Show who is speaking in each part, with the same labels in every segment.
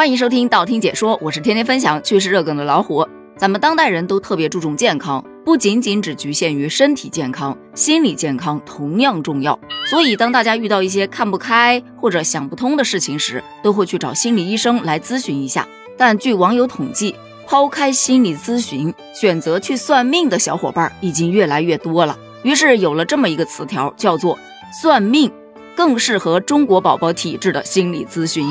Speaker 1: 欢迎收听道听解说，我是天天分享趣事热梗的老虎。咱们当代人都特别注重健康，不仅仅只局限于身体健康，心理健康同样重要。所以，当大家遇到一些看不开或者想不通的事情时，都会去找心理医生来咨询一下。但据网友统计，抛开心理咨询，选择去算命的小伙伴已经越来越多了。于是有了这么一个词条，叫做“算命”，更适合中国宝宝体质的心理咨询。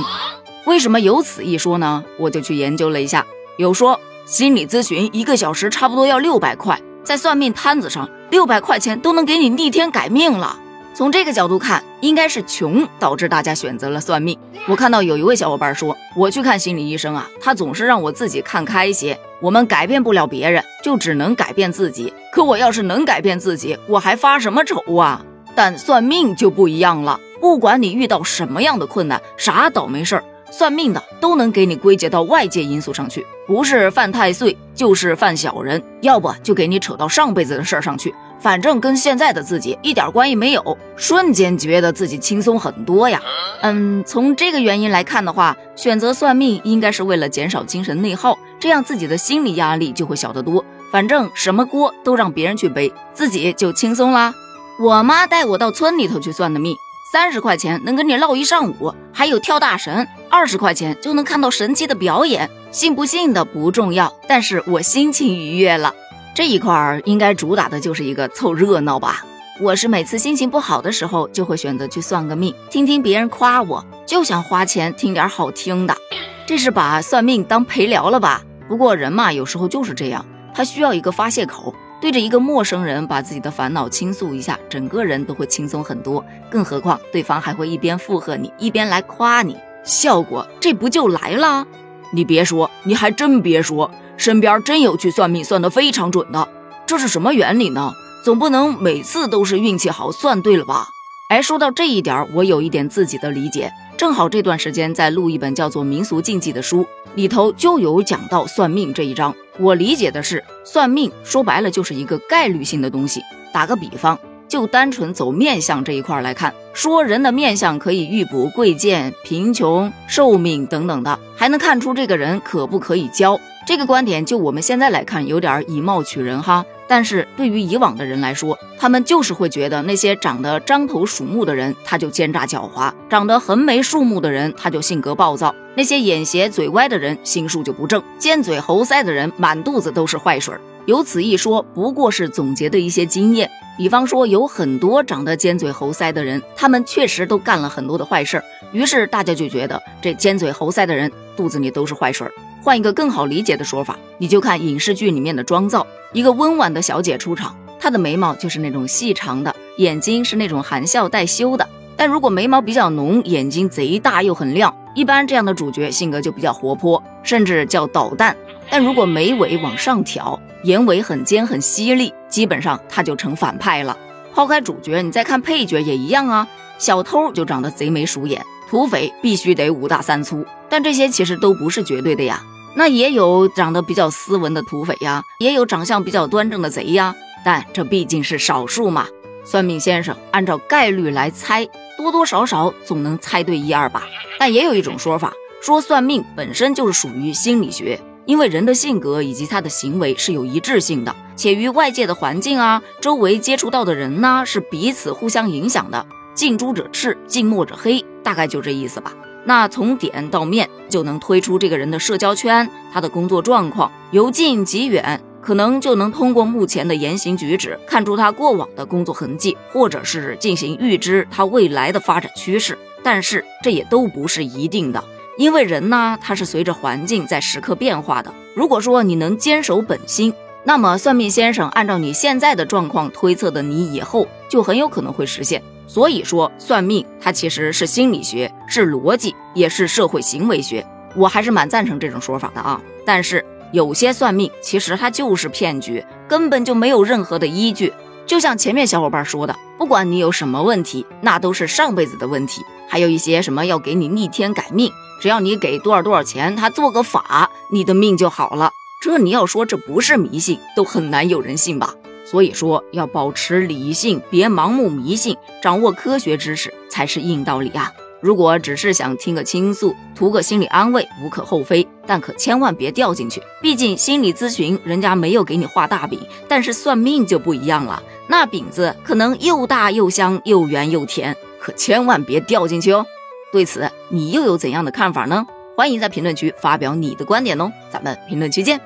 Speaker 1: 为什么有此一说呢？我就去研究了一下，有说心理咨询一个小时差不多要六百块，在算命摊子上，六百块钱都能给你逆天改命了。从这个角度看，应该是穷导致大家选择了算命。我看到有一位小伙伴说，我去看心理医生啊，他总是让我自己看开些。我们改变不了别人，就只能改变自己。可我要是能改变自己，我还发什么愁啊？但算命就不一样了，不管你遇到什么样的困难，啥倒霉事儿。算命的都能给你归结到外界因素上去，不是犯太岁，就是犯小人，要不就给你扯到上辈子的事儿上去，反正跟现在的自己一点关系没有。瞬间觉得自己轻松很多呀。嗯，从这个原因来看的话，选择算命应该是为了减少精神内耗，这样自己的心理压力就会小得多。反正什么锅都让别人去背，自己就轻松啦。我妈带我到村里头去算的命。三十块钱能跟你唠一上午，还有跳大神，二十块钱就能看到神奇的表演。信不信的不重要，但是我心情愉悦了。这一块儿应该主打的就是一个凑热闹吧。我是每次心情不好的时候，就会选择去算个命，听听别人夸我，就想花钱听点好听的。这是把算命当陪聊了吧？不过人嘛，有时候就是这样，他需要一个发泄口。对着一个陌生人把自己的烦恼倾诉一下，整个人都会轻松很多。更何况对方还会一边附和你，一边来夸你，效果这不就来了？你别说，你还真别说，身边真有去算命算得非常准的。这是什么原理呢？总不能每次都是运气好算对了吧？哎，说到这一点，我有一点自己的理解。正好这段时间在录一本叫做《民俗禁忌》的书，里头就有讲到算命这一章。我理解的是，算命说白了就是一个概率性的东西。打个比方，就单纯走面相这一块来看，说人的面相可以预卜贵贱、贫穷、寿命等等的，还能看出这个人可不可以交。这个观点就我们现在来看，有点以貌取人哈。但是对于以往的人来说，他们就是会觉得那些长得獐头鼠目的人，他就奸诈狡猾；长得横眉竖目的人，他就性格暴躁；那些眼斜嘴歪的人，心术就不正；尖嘴猴腮的人，满肚子都是坏水儿。有此一说，不过是总结的一些经验。比方说，有很多长得尖嘴猴腮的人，他们确实都干了很多的坏事儿，于是大家就觉得这尖嘴猴腮的人肚子里都是坏水。换一个更好理解的说法，你就看影视剧里面的妆造，一个温婉的小姐出场，她的眉毛就是那种细长的，眼睛是那种含笑带羞的。但如果眉毛比较浓，眼睛贼大又很亮，一般这样的主角性格就比较活泼，甚至叫捣蛋。但如果眉尾往上挑，眼尾很尖很犀利，基本上他就成反派了。抛开主角，你再看配角也一样啊。小偷就长得贼眉鼠眼，土匪必须得五大三粗。但这些其实都不是绝对的呀。那也有长得比较斯文的土匪呀，也有长相比较端正的贼呀，但这毕竟是少数嘛。算命先生按照概率来猜，多多少少总能猜对一二吧。但也有一种说法，说算命本身就是属于心理学，因为人的性格以及他的行为是有一致性的，且与外界的环境啊、周围接触到的人呢是彼此互相影响的。近朱者赤，近墨者黑，大概就这意思吧。那从点到面就能推出这个人的社交圈，他的工作状况，由近及远，可能就能通过目前的言行举止看出他过往的工作痕迹，或者是进行预知他未来的发展趋势。但是这也都不是一定的，因为人呢，他是随着环境在时刻变化的。如果说你能坚守本心，那么算命先生按照你现在的状况推测的你以后，就很有可能会实现。所以说，算命它其实是心理学，是逻辑，也是社会行为学。我还是蛮赞成这种说法的啊。但是有些算命其实它就是骗局，根本就没有任何的依据。就像前面小伙伴说的，不管你有什么问题，那都是上辈子的问题。还有一些什么要给你逆天改命，只要你给多少多少钱，他做个法，你的命就好了。这你要说这不是迷信，都很难有人信吧。所以说，要保持理性，别盲目迷信，掌握科学知识才是硬道理啊！如果只是想听个倾诉，图个心理安慰，无可厚非，但可千万别掉进去。毕竟心理咨询人家没有给你画大饼，但是算命就不一样了，那饼子可能又大又香又圆又甜，可千万别掉进去哦。对此，你又有怎样的看法呢？欢迎在评论区发表你的观点哦，咱们评论区见。